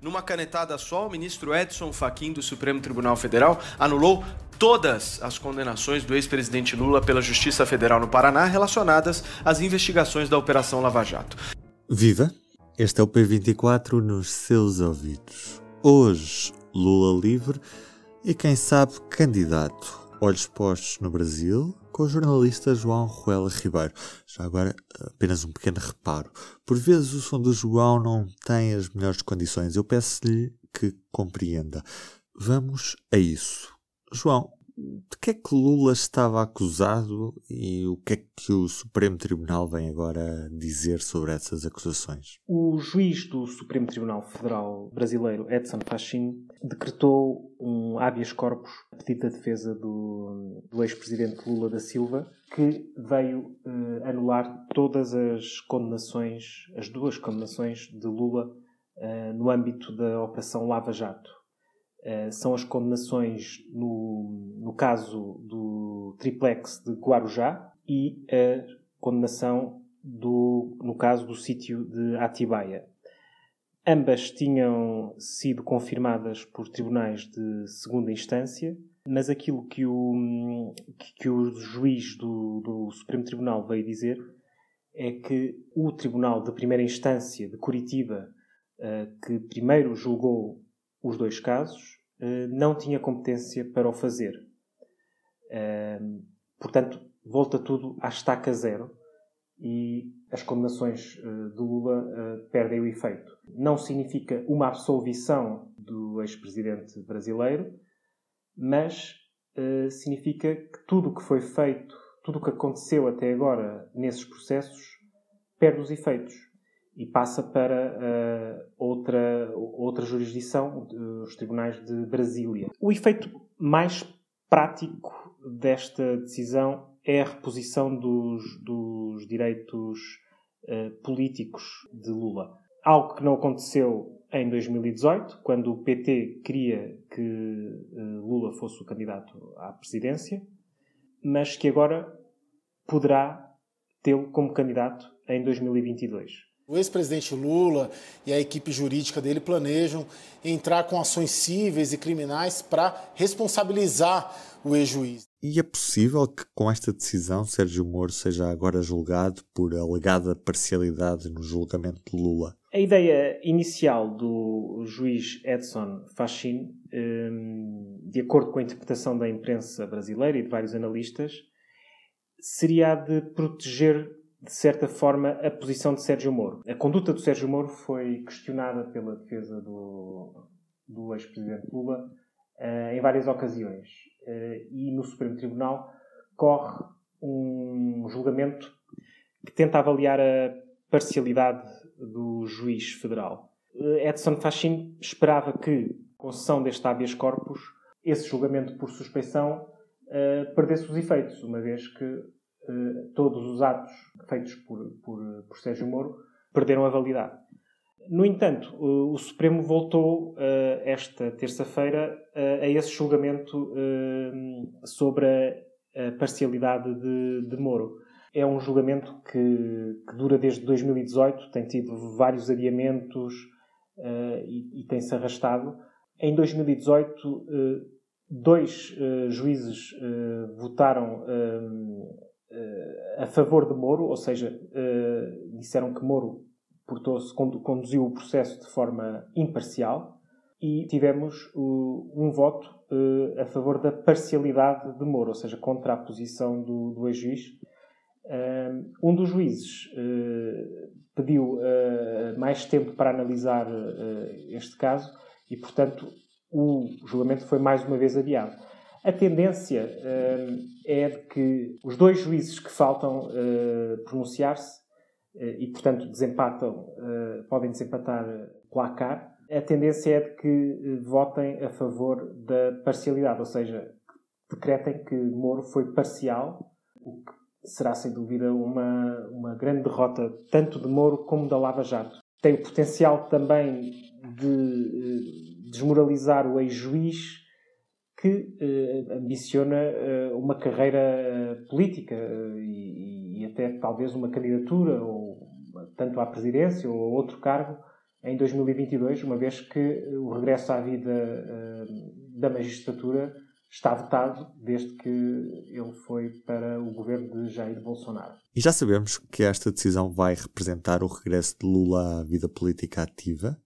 Numa canetada só, o ministro Edson Fachin do Supremo Tribunal Federal anulou todas as condenações do ex-presidente Lula pela Justiça Federal no Paraná relacionadas às investigações da Operação Lava Jato. Viva! Este é o P24 nos seus ouvidos. Hoje, Lula livre e quem sabe candidato. Olhos postos no Brasil, com o jornalista João Ruela Ribeiro. Já agora, apenas um pequeno reparo. Por vezes o som do João não tem as melhores condições. Eu peço-lhe que compreenda. Vamos a isso. João, de que é que Lula estava acusado e o que é que o Supremo Tribunal vem agora dizer sobre essas acusações? O juiz do Supremo Tribunal Federal brasileiro, Edson Fachin, decretou um habeas corpus a pedido da defesa do, do ex-presidente Lula da Silva, que veio eh, anular todas as condenações, as duas condenações de Lula eh, no âmbito da Operação Lava Jato. Uh, são as condenações no, no caso do triplex de Guarujá e a condenação do, no caso do sítio de Atibaia. Ambas tinham sido confirmadas por tribunais de segunda instância, mas aquilo que o, que o juiz do, do Supremo Tribunal veio dizer é que o Tribunal de Primeira Instância de Curitiba, uh, que primeiro julgou os dois casos, eh, não tinha competência para o fazer. Ehm, portanto, volta tudo à estaca zero e as condenações eh, de Lula eh, perdem o efeito. Não significa uma absolvição do ex-presidente brasileiro, mas significa que tudo o que foi feito, tudo o que aconteceu até agora nesses processos, perde os efeitos e passa para uh, outra, outra jurisdição, os tribunais de Brasília. O efeito mais prático desta decisão é a reposição dos, dos direitos uh, políticos de Lula. Algo que não aconteceu em 2018, quando o PT queria que uh, Lula fosse o candidato à presidência, mas que agora poderá tê-lo como candidato em 2022. O ex-presidente Lula e a equipe jurídica dele planejam entrar com ações cíveis e criminais para responsabilizar o ex-juiz. E é possível que com esta decisão Sérgio Moro seja agora julgado por alegada parcialidade no julgamento de Lula? A ideia inicial do juiz Edson Fachin, hum, de acordo com a interpretação da imprensa brasileira e de vários analistas, seria a de proteger de certa forma, a posição de Sérgio Moro. A conduta do Sérgio Moro foi questionada pela defesa do, do ex-presidente Lula uh, em várias ocasiões. Uh, e no Supremo Tribunal corre um julgamento que tenta avaliar a parcialidade do juiz federal. Uh, Edson Fachin esperava que, com sessão deste habeas corpus, esse julgamento por suspeição perdesse os efeitos, uma vez que todos os atos feitos por, por, por Sérgio Moro perderam a validade. No entanto, o Supremo voltou uh, esta terça-feira uh, a esse julgamento sobre a, a parcialidade de, de, Moro. É um julgamento que, que, dura desde 2018, tem tido vários adiamentos e, e tem-se arrastado. Em 2018, dois juízes votaram a favor de Moro, ou seja, uh, disseram que Moro portou-se, conduziu o processo de forma imparcial e tivemos um voto uh, a favor da parcialidade de Moro, ou seja, contra a posição do, do ex-juiz. um dos juízes pediu mais tempo para analisar este caso e, portanto, o julgamento foi mais uma vez adiado. A tendência é os dois juízes que faltam uh, pronunciar-se uh, e, portanto, desempatam, podem desempatar placar, a tendência é de que votem a favor da parcialidade, ou seja, decretem que Moro foi parcial, o que será sem dúvida uma, uma grande derrota tanto de Moro como da Lava Jato. Tem o potencial também de desmoralizar o ex-juiz que eh, ambiciona eh, uma carreira eh, política e, e, até talvez uma candidatura, ou, tanto à presidência ou a outro cargo, em 2022, uma vez que o regresso à vida uh, da magistratura está votado desde que ele foi para o governo de Jair Bolsonaro. E já sabemos que esta decisão vai representar o regresso de Lula à vida política ativa?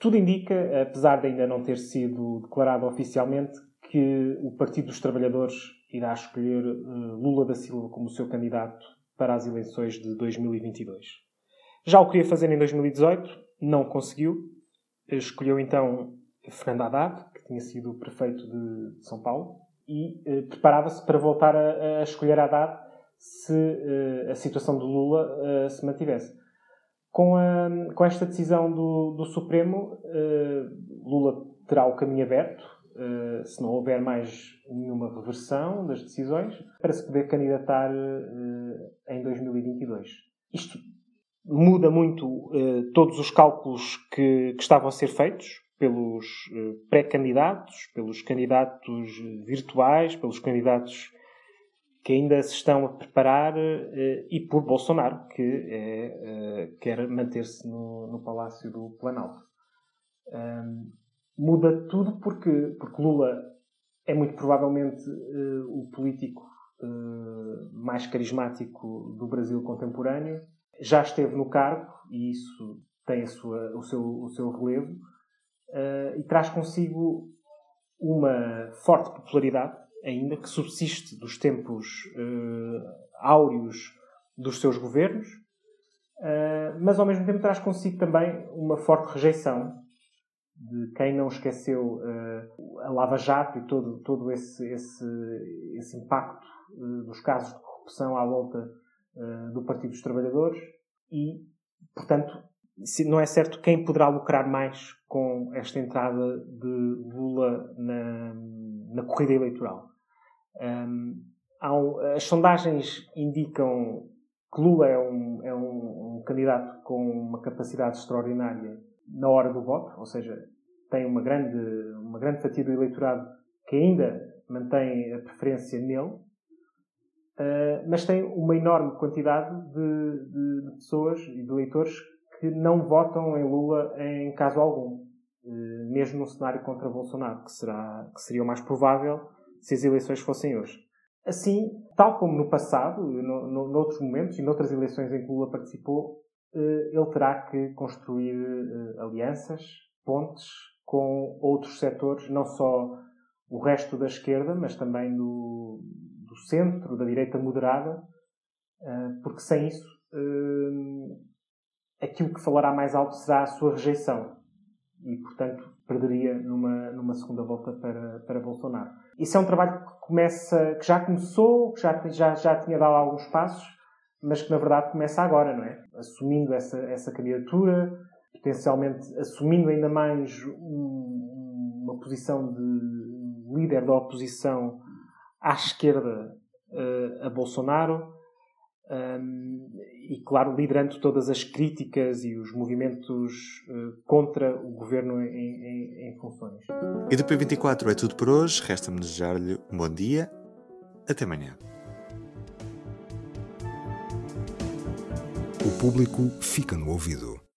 Tudo indica, apesar de ainda não ter sido declarado oficialmente, que o Partido dos Trabalhadores irá escolher uh, Lula da Silva como seu candidato para as eleições de 2022. Já o queria fazer em 2018, não conseguiu. Escolheu então Fernando Haddad, que tinha sido prefeito de, São Paulo, e eh, preparava-se para voltar a, a, escolher Haddad se eh, a situação do Lula eh, se mantivesse. Com, a, com esta decisão do, do Supremo, eh, Lula terá o caminho aberto, eh, se não houver mais nenhuma reversão das decisões, para se poder candidatar eh, em 2022. Isto muda muito todos os cálculos que, que estavam a ser feitos pelos eh, pré-candidatos, pelos candidatos virtuais, pelos candidatos que ainda se estão a preparar eh, e por Bolsonaro, que é, eh, quer manter-se no, no, Palácio do Planalto. Muda tudo porque, porque Lula é muito provavelmente o político mais carismático do Brasil contemporâneo. Já esteve no cargo e isso tem sua, o, seu, o seu relevo uh, e traz consigo uma forte popularidade, ainda que subsiste dos tempos uh, áureos dos seus governos, uh, mas ao mesmo tempo traz consigo também uma forte rejeição de quem não esqueceu a Lava Jato e todo, todo esse, esse, esse impacto dos casos de corrupção à volta do Partido dos Trabalhadores e, portanto, não é certo quem poderá lucrar mais com esta entrada de Lula na, na corrida eleitoral. Um, um, as sondagens indicam que Lula é, um, é um, um, candidato com uma capacidade extraordinária na hora do voto, ou seja, tem uma grande, uma grande fatia do eleitorado que ainda mantém a preferência nele, uh, mas tem uma enorme quantidade de, de, de pessoas e de eleitores que não votam em Lula em caso algum, eh, mesmo no cenário contra Bolsonaro, que, será, que seria o mais provável se as eleições fossem hoje. Assim, tal como no passado, no, no, noutros momentos e noutras eleições em que Lula participou, eh, ele terá que construir alianças, pontes com outros setores, não só o resto da esquerda, mas também do, do centro, da direita moderada, porque sem isso aquilo que falará mais alto será a sua rejeição. E, portanto, perderia numa, numa segunda volta para, para Bolsonaro. Isso é um trabalho que começa, que já começou, que já, já, já tinha dado alguns passos, mas que na verdade começa agora, não é? Assumindo essa, essa candidatura, potencialmente assumindo ainda mais um, uma posição de líder da oposição à esquerda uh, a Bolsonaro, um, e, claro, liderando todas as críticas e os movimentos uh, contra o governo em, em, em, funções. E do P24 é tudo por hoje. Resta-me desejar-lhe um bom dia. Até amanhã. O público fica no ouvido.